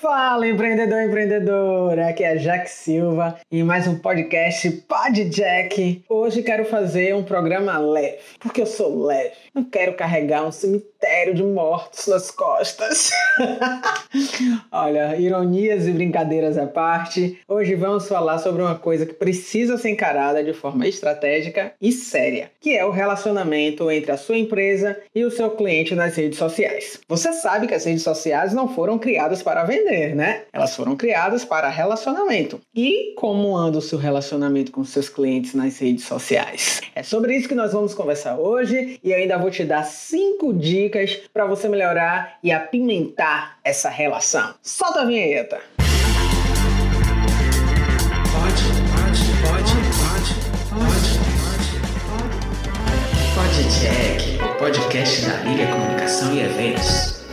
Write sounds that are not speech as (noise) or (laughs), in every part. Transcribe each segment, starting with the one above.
Fala, empreendedor, empreendedora! Aqui é Jack Silva e mais um podcast Pod Jack. Hoje quero fazer um programa leve, porque eu sou leve. Não quero carregar um cemitério de mortos nas costas. (laughs) Olha, ironias e brincadeiras à parte, hoje vamos falar sobre uma coisa que precisa ser encarada de forma estratégica e séria, que é o relacionamento entre a sua empresa e o seu cliente nas redes sociais. Você sabe que as redes sociais não foram criadas para vender né? Elas foram criadas para relacionamento. E como anda o seu relacionamento com seus clientes nas redes sociais? É sobre isso que nós vamos conversar hoje e ainda vou te dar cinco dicas para você melhorar e apimentar essa relação. Solta a vinheta! Pode, pode, pode, pode, pode, pode, pode, Jack, o podcast da Liga Comunicação e Eventos.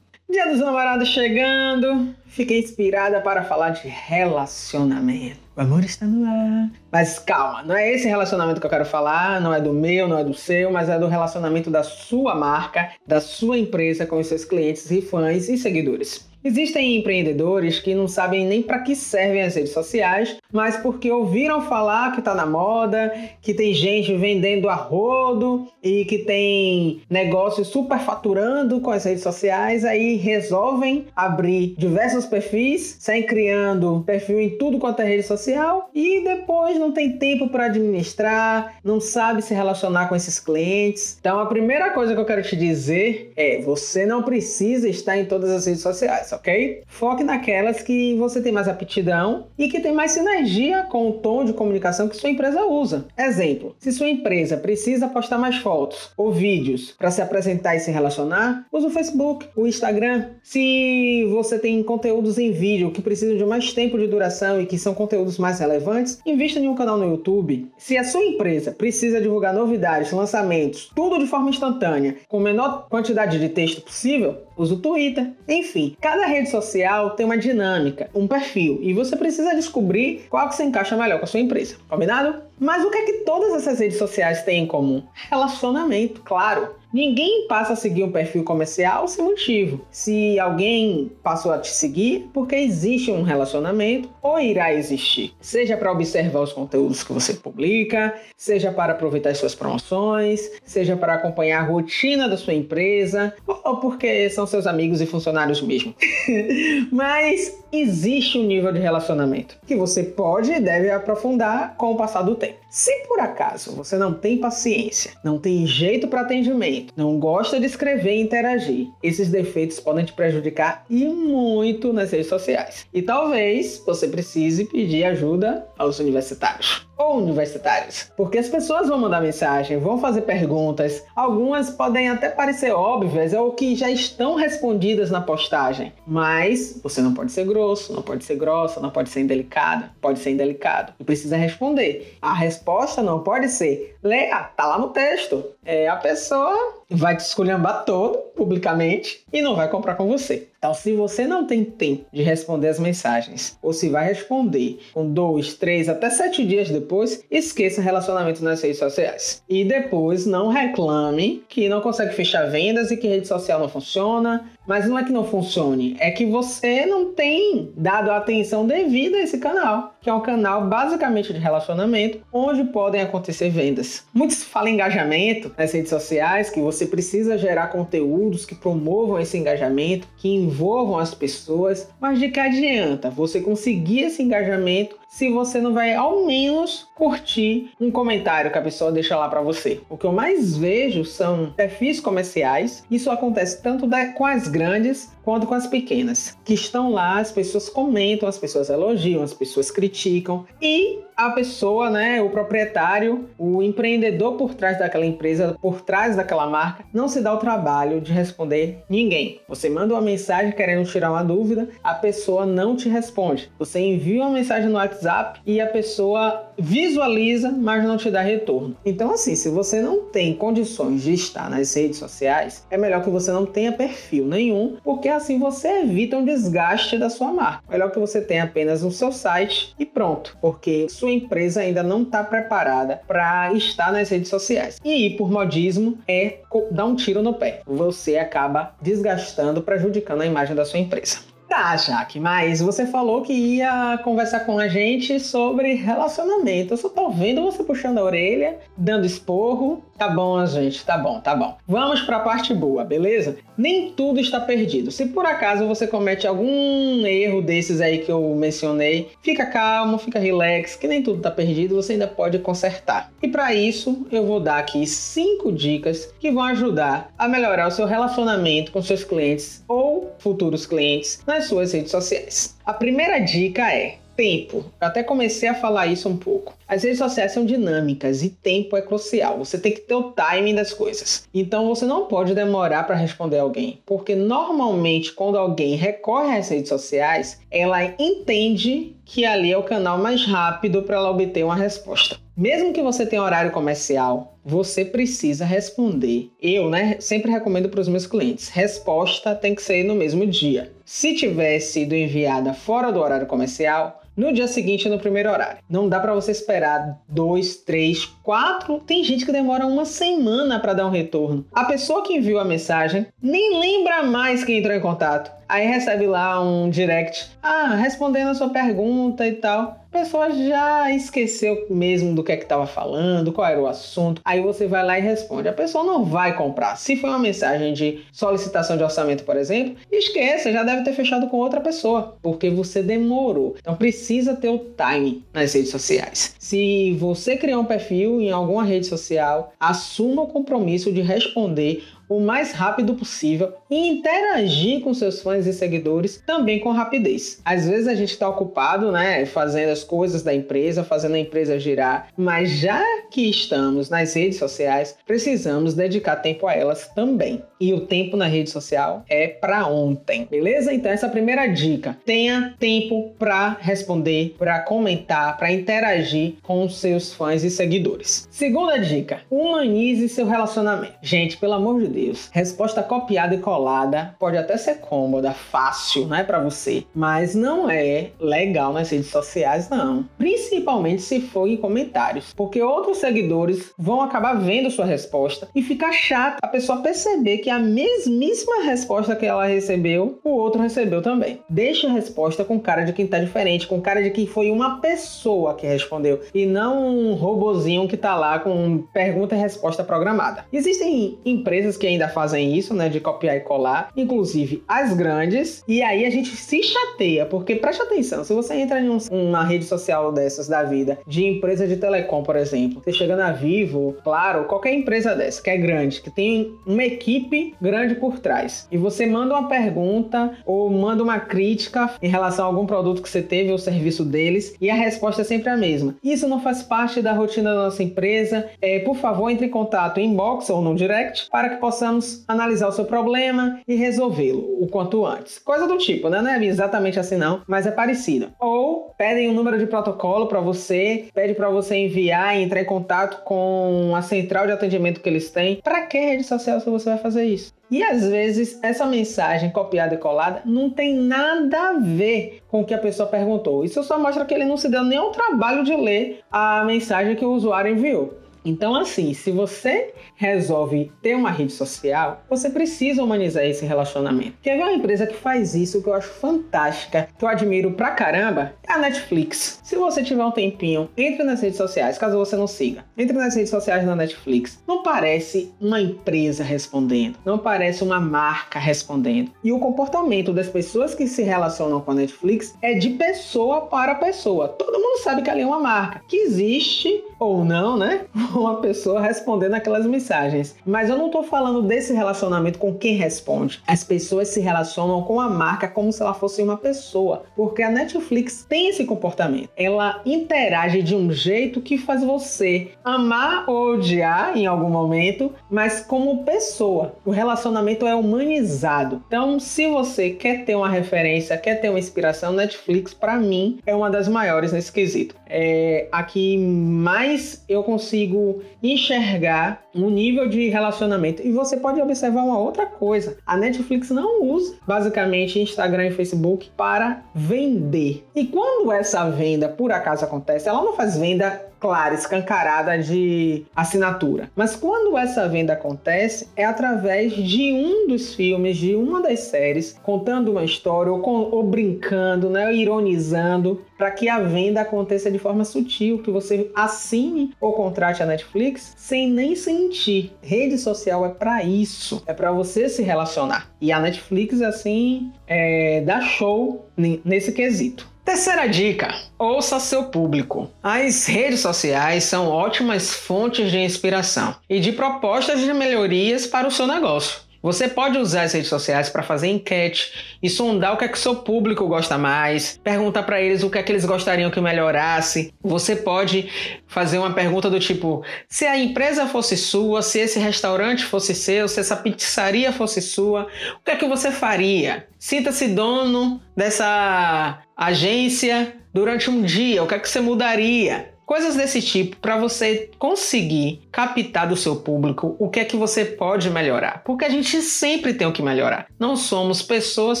Dia dos namorados chegando, fiquei inspirada para falar de relacionamento. O amor está no ar. Mas calma, não é esse relacionamento que eu quero falar, não é do meu, não é do seu, mas é do relacionamento da sua marca, da sua empresa com os seus clientes e fãs e seguidores. Existem empreendedores que não sabem nem para que servem as redes sociais, mas porque ouviram falar que está na moda, que tem gente vendendo a rodo e que tem negócios superfaturando com as redes sociais, aí resolvem abrir diversos perfis, saem criando perfil em tudo quanto é rede social e depois não tem tempo para administrar, não sabe se relacionar com esses clientes. Então a primeira coisa que eu quero te dizer é: você não precisa estar em todas as redes sociais ok? Foque naquelas que você tem mais aptidão e que tem mais sinergia com o tom de comunicação que sua empresa usa. Exemplo: se sua empresa precisa postar mais fotos ou vídeos para se apresentar e se relacionar, use o Facebook, o Instagram. Se você tem conteúdos em vídeo que precisam de mais tempo de duração e que são conteúdos mais relevantes, invista em um canal no YouTube. Se a sua empresa precisa divulgar novidades, lançamentos, tudo de forma instantânea, com menor quantidade de texto possível, use o Twitter. Enfim, cada Cada rede social tem uma dinâmica, um perfil, e você precisa descobrir qual que se encaixa melhor com a sua empresa. Combinado? Mas o que é que todas essas redes sociais têm em comum? Relacionamento, claro. Ninguém passa a seguir um perfil comercial sem motivo. Se alguém passou a te seguir, porque existe um relacionamento ou irá existir. Seja para observar os conteúdos que você publica, seja para aproveitar as suas promoções, seja para acompanhar a rotina da sua empresa, ou porque são seus amigos e funcionários mesmo. (laughs) Mas existe um nível de relacionamento que você pode e deve aprofundar com o passar do tempo. Se por acaso você não tem paciência, não tem jeito para atendimento, não gosta de escrever e interagir, esses defeitos podem te prejudicar e muito nas redes sociais. E talvez você precise pedir ajuda aos universitários ou universitários. Porque as pessoas vão mandar mensagem, vão fazer perguntas, algumas podem até parecer óbvias ou que já estão respondidas na postagem, mas você não pode ser grosso, não pode ser grossa, não pode ser indelicada, pode ser indelicado e precisa responder. A resposta não pode ser, leia, tá lá no texto. É, a pessoa vai te esculhambar todo publicamente e não vai comprar com você. Então, se você não tem tempo de responder as mensagens, ou se vai responder com dois, três, até sete dias depois, esqueça relacionamento nas redes sociais. E depois não reclame que não consegue fechar vendas e que rede social não funciona. Mas não é que não funcione, é que você não tem dado a atenção devida a esse canal, que é um canal basicamente de relacionamento, onde podem acontecer vendas. Muitos falam engajamento nas redes sociais, que você precisa gerar conteúdos que promovam esse engajamento, que envolvam as pessoas, mas de que adianta você conseguir esse engajamento se você não vai ao menos curtir um comentário que a pessoa deixa lá para você. O que eu mais vejo são perfis comerciais. Isso acontece tanto com as grandes quanto com as pequenas, que estão lá, as pessoas comentam, as pessoas elogiam, as pessoas criticam e a pessoa, né, o proprietário, o empreendedor por trás daquela empresa, por trás daquela marca, não se dá o trabalho de responder ninguém. Você manda uma mensagem querendo tirar uma dúvida, a pessoa não te responde. Você envia uma mensagem no WhatsApp e a pessoa visualiza, mas não te dá retorno. Então, assim, se você não tem condições de estar nas redes sociais, é melhor que você não tenha perfil nenhum, porque assim você evita um desgaste da sua marca. Melhor que você tenha apenas o seu site e pronto, porque sua empresa ainda não está preparada para estar nas redes sociais. E ir por modismo é dar um tiro no pé. Você acaba desgastando, prejudicando a imagem da sua empresa. Tá, Jaque, mas você falou que ia conversar com a gente sobre relacionamento. Eu só tô vendo você puxando a orelha, dando esporro. Tá bom, gente, tá bom, tá bom. Vamos pra parte boa, beleza? Nem tudo está perdido. Se por acaso você comete algum erro desses aí que eu mencionei, fica calmo, fica relax, que nem tudo tá perdido, você ainda pode consertar. E para isso, eu vou dar aqui cinco dicas que vão ajudar a melhorar o seu relacionamento com seus clientes ou futuros clientes nas suas redes sociais. A primeira dica é tempo. Eu até comecei a falar isso um pouco. As redes sociais são dinâmicas e tempo é crucial. Você tem que ter o timing das coisas. Então você não pode demorar para responder alguém, porque normalmente quando alguém recorre às redes sociais, ela entende que ali é o canal mais rápido para ela obter uma resposta. Mesmo que você tenha horário comercial, você precisa responder. Eu, né, sempre recomendo para os meus clientes: resposta tem que ser no mesmo dia. Se tiver sido enviada fora do horário comercial, no dia seguinte no primeiro horário. Não dá para você esperar dois, três, quatro. Tem gente que demora uma semana para dar um retorno. A pessoa que enviou a mensagem nem lembra mais que entrou em contato. Aí recebe lá um direct, ah, respondendo a sua pergunta e tal pessoa já esqueceu mesmo do que é que estava falando, qual era o assunto. Aí você vai lá e responde. A pessoa não vai comprar. Se foi uma mensagem de solicitação de orçamento, por exemplo, esqueça, já deve ter fechado com outra pessoa, porque você demorou. Então precisa ter o time nas redes sociais. Se você criar um perfil em alguma rede social, assuma o compromisso de responder o mais rápido possível e interagir com seus fãs e seguidores também com rapidez. Às vezes a gente está ocupado, né, fazendo as coisas da empresa, fazendo a empresa girar, mas já que estamos nas redes sociais, precisamos dedicar tempo a elas também. E o tempo na rede social é para ontem, beleza? Então essa é a primeira dica. Tenha tempo para responder, para comentar, para interagir com seus fãs e seguidores. Segunda dica: humanize seu relacionamento. Gente, pelo amor de Deus. Resposta copiada e colada pode até ser cômoda, fácil, né, para você, mas não é legal nas redes sociais, não. Principalmente se for em comentários, porque outros seguidores vão acabar vendo sua resposta e ficar chato a pessoa perceber que a mesmíssima resposta que ela recebeu, o outro recebeu também. Deixe a resposta com cara de quem tá diferente, com cara de que foi uma pessoa que respondeu e não um robozinho que tá lá com pergunta e resposta programada. Existem empresas que ainda fazem isso, né, de copiar e colar, inclusive as grandes, e aí a gente se chateia, porque preste atenção, se você entra em um, uma rede social dessas da vida, de empresa de telecom, por exemplo, você chega na Vivo, claro, qualquer empresa dessa que é grande, que tem uma equipe grande por trás, e você manda uma pergunta ou manda uma crítica em relação a algum produto que você teve ou serviço deles, e a resposta é sempre a mesma. Isso não faz parte da rotina da nossa empresa. É, por favor, entre em contato em inbox ou no direct para que possa possamos analisar o seu problema e resolvê-lo o quanto antes. Coisa do tipo, né? Não é exatamente assim não, mas é parecido. Ou pedem um número de protocolo para você, pede para você enviar e entrar em contato com a central de atendimento que eles têm. Para que rede social se você vai fazer isso? E às vezes essa mensagem copiada e colada não tem nada a ver com o que a pessoa perguntou. Isso só mostra que ele não se deu ao trabalho de ler a mensagem que o usuário enviou. Então, assim, se você resolve ter uma rede social, você precisa humanizar esse relacionamento. Quer ver uma empresa que faz isso, que eu acho fantástica, que eu admiro pra caramba? É a Netflix. Se você tiver um tempinho, entre nas redes sociais, caso você não siga. Entre nas redes sociais da Netflix. Não parece uma empresa respondendo, não parece uma marca respondendo. E o comportamento das pessoas que se relacionam com a Netflix é de pessoa para pessoa. Todo mundo sabe que ali é uma marca, que existe ou não, né? (laughs) Uma pessoa respondendo aquelas mensagens. Mas eu não tô falando desse relacionamento com quem responde. As pessoas se relacionam com a marca como se ela fosse uma pessoa, porque a Netflix tem esse comportamento. Ela interage de um jeito que faz você amar ou odiar em algum momento, mas como pessoa. O relacionamento é humanizado. Então, se você quer ter uma referência, quer ter uma inspiração, Netflix para mim é uma das maiores nesse quesito. É aqui mais mais eu consigo enxergar um nível de relacionamento. E você pode observar uma outra coisa: a Netflix não usa basicamente Instagram e Facebook para vender. E quando essa venda por acaso acontece, ela não faz venda clara, escancarada de assinatura. Mas quando essa venda acontece, é através de um dos filmes, de uma das séries, contando uma história ou, com, ou brincando, né, ironizando, para que a venda aconteça de forma sutil, que você assine ou contrate a Netflix sem nem sentir. Rede social é para isso, é para você se relacionar. E a Netflix, assim, é, dá show nesse quesito. Terceira dica: ouça seu público. As redes sociais são ótimas fontes de inspiração e de propostas de melhorias para o seu negócio. Você pode usar as redes sociais para fazer enquete e sondar o que é que seu público gosta mais, perguntar para eles o que é que eles gostariam que melhorasse. Você pode fazer uma pergunta do tipo: se a empresa fosse sua, se esse restaurante fosse seu, se essa pizzaria fosse sua, o que é que você faria? Sinta-se dono dessa agência durante um dia, o que é que você mudaria? Coisas desse tipo para você conseguir captar do seu público o que é que você pode melhorar. Porque a gente sempre tem o que melhorar. Não somos pessoas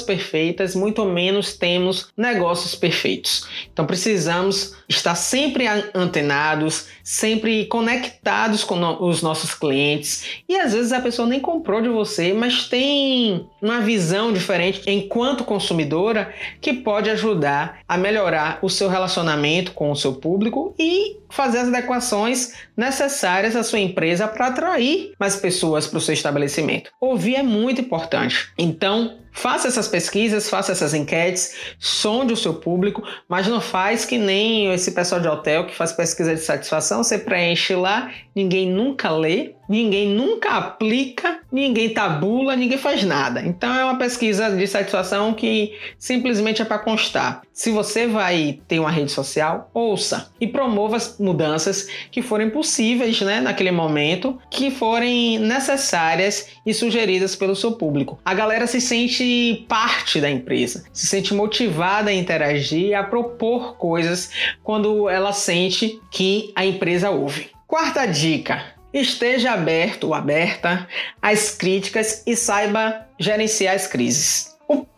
perfeitas, muito menos temos negócios perfeitos. Então precisamos estar sempre antenados, sempre conectados com os nossos clientes. E às vezes a pessoa nem comprou de você, mas tem uma visão diferente enquanto consumidora que pode ajudar a melhorar o seu relacionamento com o seu público e fazer as adequações necessárias sua empresa para atrair mais pessoas para o seu estabelecimento. Ouvir é muito importante. Então, Faça essas pesquisas, faça essas enquetes, sonde o seu público, mas não faz que nem esse pessoal de hotel que faz pesquisa de satisfação, você preenche lá, ninguém nunca lê, ninguém nunca aplica, ninguém tabula, ninguém faz nada. Então é uma pesquisa de satisfação que simplesmente é para constar. Se você vai ter uma rede social, ouça e promova as mudanças que forem possíveis né, naquele momento, que forem necessárias e sugeridas pelo seu público. A galera se sente sente parte da empresa, se sente motivada a interagir, a propor coisas quando ela sente que a empresa ouve. Quarta dica: esteja aberto ou aberta às críticas e saiba gerenciar as crises.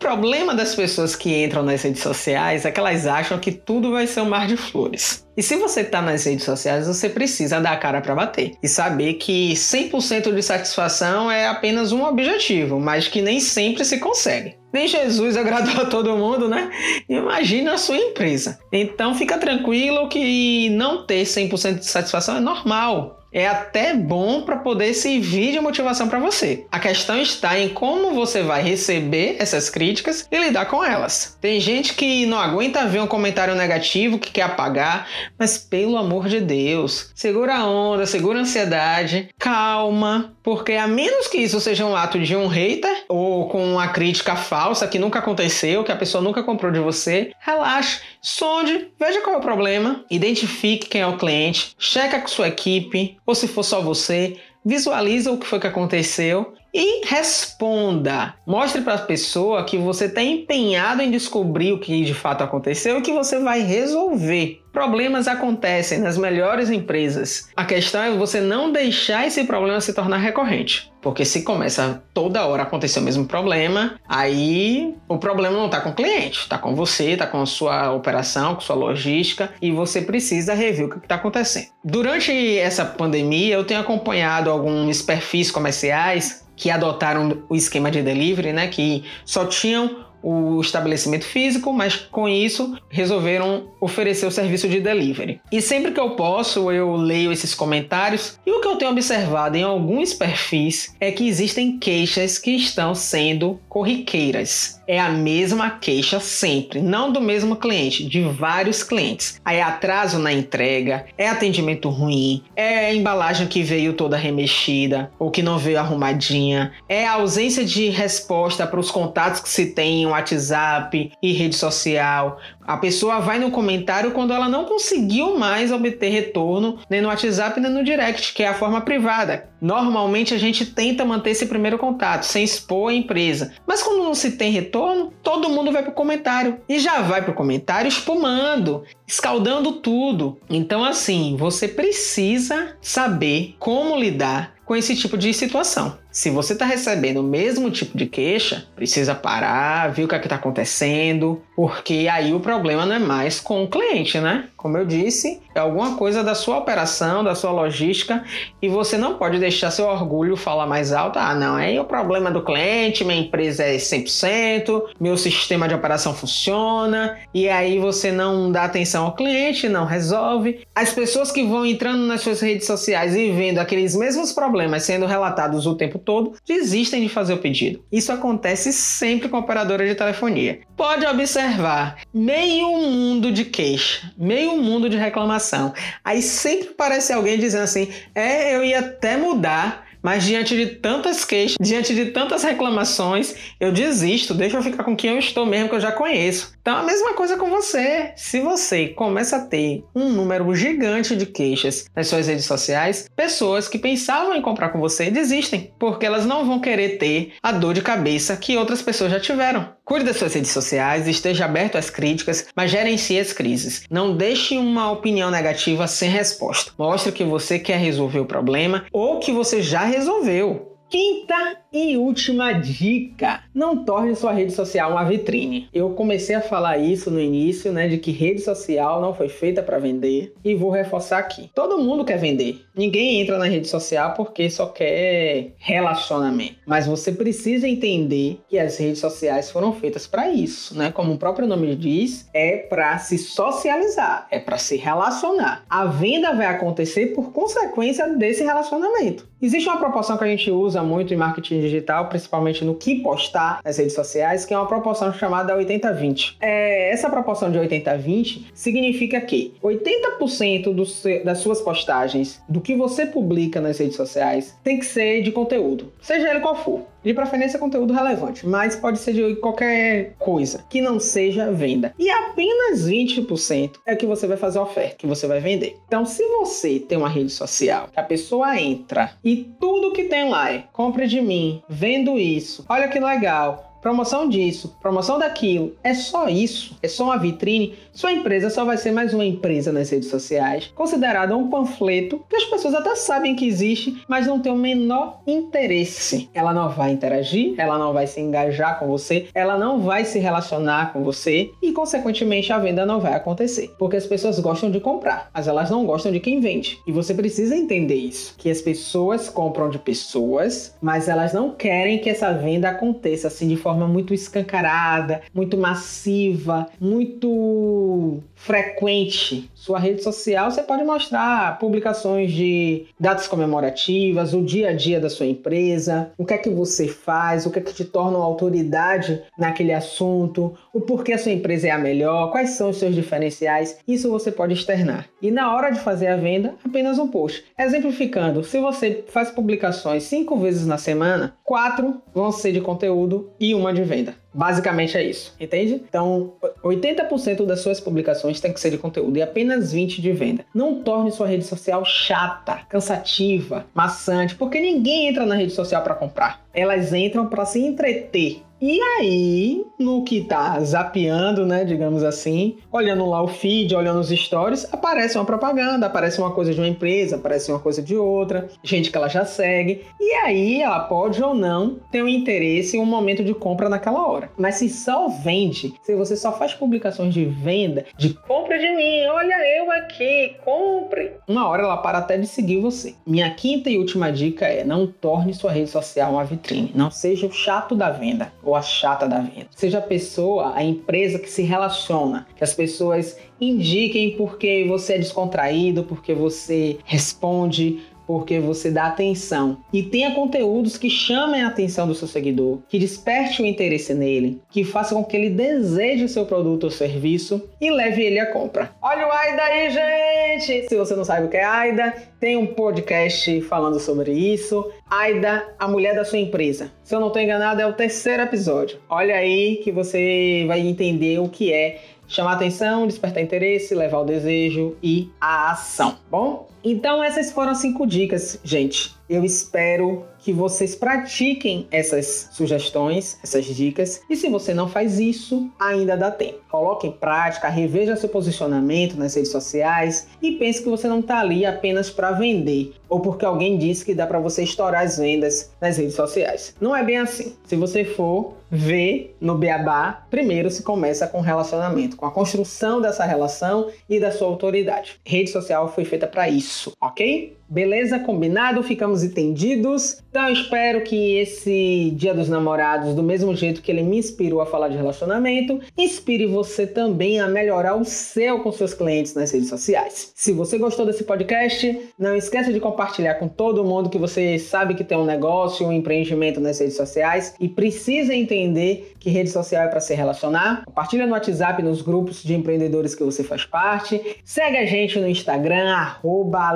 Problema das pessoas que entram nas redes sociais é que elas acham que tudo vai ser um mar de flores. E se você está nas redes sociais, você precisa dar a cara para bater e saber que 100% de satisfação é apenas um objetivo, mas que nem sempre se consegue. Nem Jesus agradou a todo mundo, né? Imagina a sua empresa. Então fica tranquilo que não ter 100% de satisfação é normal é até bom para poder servir de motivação para você. A questão está em como você vai receber essas críticas e lidar com elas. Tem gente que não aguenta ver um comentário negativo que quer apagar, mas pelo amor de Deus, segura a onda, segura a ansiedade, calma, porque a menos que isso seja um ato de um hater ou com uma crítica falsa que nunca aconteceu, que a pessoa nunca comprou de você, relaxe, sonde, veja qual é o problema, identifique quem é o cliente, checa com sua equipe, ou se for só você, visualiza o que foi que aconteceu e responda. Mostre para a pessoa que você está empenhado em descobrir o que de fato aconteceu e que você vai resolver. Problemas acontecem nas melhores empresas. A questão é você não deixar esse problema se tornar recorrente. Porque se começa toda hora a acontecer o mesmo problema, aí o problema não está com o cliente, está com você, está com a sua operação, com a sua logística e você precisa rever o que está acontecendo. Durante essa pandemia, eu tenho acompanhado alguns perfis comerciais que adotaram o esquema de delivery, né, que só tinham o estabelecimento físico, mas com isso resolveram oferecer o serviço de delivery. E sempre que eu posso, eu leio esses comentários e o que eu tenho observado em alguns perfis é que existem queixas que estão sendo corriqueiras é a mesma queixa sempre, não do mesmo cliente, de vários clientes. Aí é atraso na entrega, é atendimento ruim, é embalagem que veio toda remexida ou que não veio arrumadinha, é ausência de resposta para os contatos que se tem em WhatsApp e rede social, a pessoa vai no comentário quando ela não conseguiu mais obter retorno nem no WhatsApp nem no direct, que é a forma privada. Normalmente a gente tenta manter esse primeiro contato, sem expor a empresa. Mas quando não se tem retorno, todo mundo vai para o comentário. E já vai para o comentário espumando, escaldando tudo. Então, assim, você precisa saber como lidar com esse tipo de situação. Se você está recebendo o mesmo tipo de queixa, precisa parar, ver o que é está acontecendo, porque aí o problema não é mais com o cliente, né? Como eu disse, é alguma coisa da sua operação, da sua logística, e você não pode deixar seu orgulho falar mais alto. Ah, não, aí o problema do cliente, minha empresa é 100%, meu sistema de operação funciona, e aí você não dá atenção ao cliente, não resolve. As pessoas que vão entrando nas suas redes sociais e vendo aqueles mesmos problemas sendo relatados o tempo todo, desistem de fazer o pedido. Isso acontece sempre com a operadora de telefonia. Pode observar, meio mundo de queixa, meio mundo de reclamação. Aí sempre aparece alguém dizendo assim: "É, eu ia até mudar, mas diante de tantas queixas, diante de tantas reclamações, eu desisto, deixa eu ficar com quem eu estou mesmo, que eu já conheço. Então a mesma coisa com você. Se você começa a ter um número gigante de queixas nas suas redes sociais, pessoas que pensavam em comprar com você desistem, porque elas não vão querer ter a dor de cabeça que outras pessoas já tiveram. Cuide das suas redes sociais, esteja aberto às críticas, mas gerencie as crises. Não deixe uma opinião negativa sem resposta. Mostre que você quer resolver o problema ou que você já resolveu. Quinta e última dica: não torne sua rede social uma vitrine. Eu comecei a falar isso no início, né, de que rede social não foi feita para vender e vou reforçar aqui. Todo mundo quer vender. Ninguém entra na rede social porque só quer relacionamento. Mas você precisa entender que as redes sociais foram feitas para isso, né? Como o próprio nome diz, é para se socializar, é para se relacionar. A venda vai acontecer por consequência desse relacionamento. Existe uma proporção que a gente usa muito em marketing digital, principalmente no que postar nas redes sociais, que é uma proporção chamada 80-20. É, essa proporção de 80-20 significa que 80% do, das suas postagens, do que você publica nas redes sociais, tem que ser de conteúdo, seja ele qual for. De preferência, conteúdo relevante, mas pode ser de qualquer coisa que não seja venda. E apenas 20% é que você vai fazer oferta, que você vai vender. Então, se você tem uma rede social, a pessoa entra e tudo que tem lá é compre de mim, vendo isso, olha que legal, promoção disso, promoção daquilo, é só isso, é só uma vitrine, sua empresa só vai ser mais uma empresa nas redes sociais, considerada um panfleto que as pessoas até sabem que existe, mas não tem o menor interesse. Ela não vai interagir, ela não vai se engajar com você, ela não vai se relacionar com você e, consequentemente, a venda não vai acontecer, porque as pessoas gostam de comprar, mas elas não gostam de quem vende. E você precisa entender isso, que as pessoas compram de pessoas, mas elas não querem que essa venda aconteça assim de forma forma muito escancarada, muito massiva, muito frequente. Sua rede social você pode mostrar publicações de datas comemorativas, o dia a dia da sua empresa, o que é que você faz, o que é que te torna uma autoridade naquele assunto, o porquê a sua empresa é a melhor, quais são os seus diferenciais. Isso você pode externar. E na hora de fazer a venda, apenas um post. Exemplificando, se você faz publicações cinco vezes na semana, quatro vão ser de conteúdo e uma de venda. Basicamente é isso, entende? Então, 80% das suas publicações tem que ser de conteúdo e apenas 20% de venda. Não torne sua rede social chata, cansativa, maçante, porque ninguém entra na rede social para comprar. Elas entram para se entreter. E aí, no que tá zapeando, né, digamos assim, olhando lá o feed, olhando os stories, aparece uma propaganda, aparece uma coisa de uma empresa, aparece uma coisa de outra, gente que ela já segue, e aí ela pode ou não ter um interesse em um momento de compra naquela hora. Mas se só vende, se você só faz publicações de venda, de compra de mim, olha eu aqui, compre, uma hora ela para até de seguir você. Minha quinta e última dica é: não torne sua rede social uma vitrine, não seja o chato da venda ou a chata da venda. Seja a pessoa, a empresa que se relaciona, que as pessoas indiquem porque você é descontraído, porque você responde, porque você dá atenção e tenha conteúdos que chamem a atenção do seu seguidor, que desperte o interesse nele, que faça com que ele deseje o seu produto ou serviço e leve ele à compra. Olha o AIDA aí, gente! Se você não sabe o que é AIDA, tem um podcast falando sobre isso. AIDA, a mulher da sua empresa. Se eu não estou enganado, é o terceiro episódio. Olha aí que você vai entender o que é chamar atenção, despertar interesse, levar o desejo e a ação. Bom, então essas foram cinco dicas, gente. Eu espero que vocês pratiquem essas sugestões, essas dicas. E se você não faz isso, ainda dá tempo. Coloque em prática, reveja seu posicionamento nas redes sociais e pense que você não está ali apenas para vender ou porque alguém disse que dá para você estourar as vendas nas redes sociais. Não é bem assim. Se você for ver no beabá, primeiro se começa com relacionamento, com a construção dessa relação e da sua autoridade. Rede social foi feita para isso, ok? Beleza? Combinado? Ficamos entendidos? Então eu espero que esse Dia dos Namorados, do mesmo jeito que ele me inspirou a falar de relacionamento, inspire você também a melhorar o seu com seus clientes nas redes sociais. Se você gostou desse podcast, não esqueça de compartilhar com todo mundo que você sabe que tem um negócio, um empreendimento nas redes sociais e precisa entender que rede social é para se relacionar. Compartilha no WhatsApp, nos grupos de empreendedores que você faz parte. Segue a gente no Instagram, arroba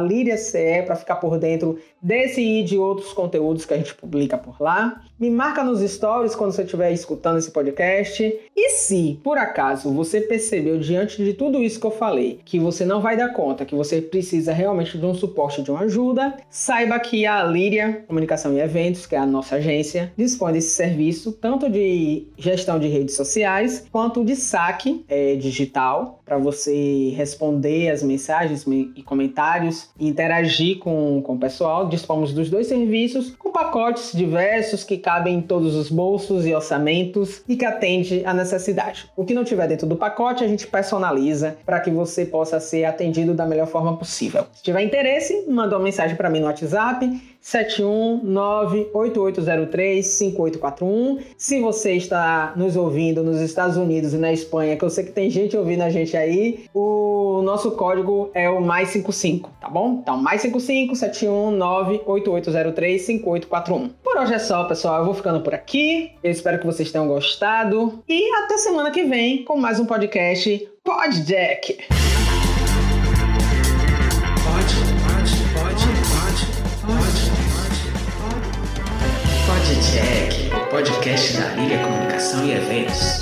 para ficar por dentro desse e de outros conteúdos que a gente publica por lá. Me marca nos stories quando você estiver escutando esse podcast. E se, por acaso, você percebeu diante de tudo isso que eu falei, que você não vai dar conta, que você precisa realmente de um suporte, de uma ajuda, saiba que a Líria Comunicação e Eventos, que é a nossa agência, dispõe desse serviço, tanto de gestão de redes sociais, quanto de saque é, digital, para você responder as mensagens e comentários e interagir com, com o pessoal dispomos dos dois serviços com pacotes diversos que cabem em todos os bolsos e orçamentos e que atende à necessidade. O que não tiver dentro do pacote, a gente personaliza para que você possa ser atendido da melhor forma possível. Se tiver interesse, manda uma mensagem para mim no WhatsApp 71988035841. Se você está nos ouvindo nos Estados Unidos e na Espanha, que eu sei que tem gente ouvindo a gente aí, o nosso código é o mais 55, tá bom? Então, mais 55 71988035841. Por hoje é só, pessoal. Eu vou ficando por aqui. Eu espero que vocês tenham gostado e até semana que vem com mais um podcast Pod Jack. Pode, pode, pode, pode, pode. O podcast da Liga Comunicação e Eventos.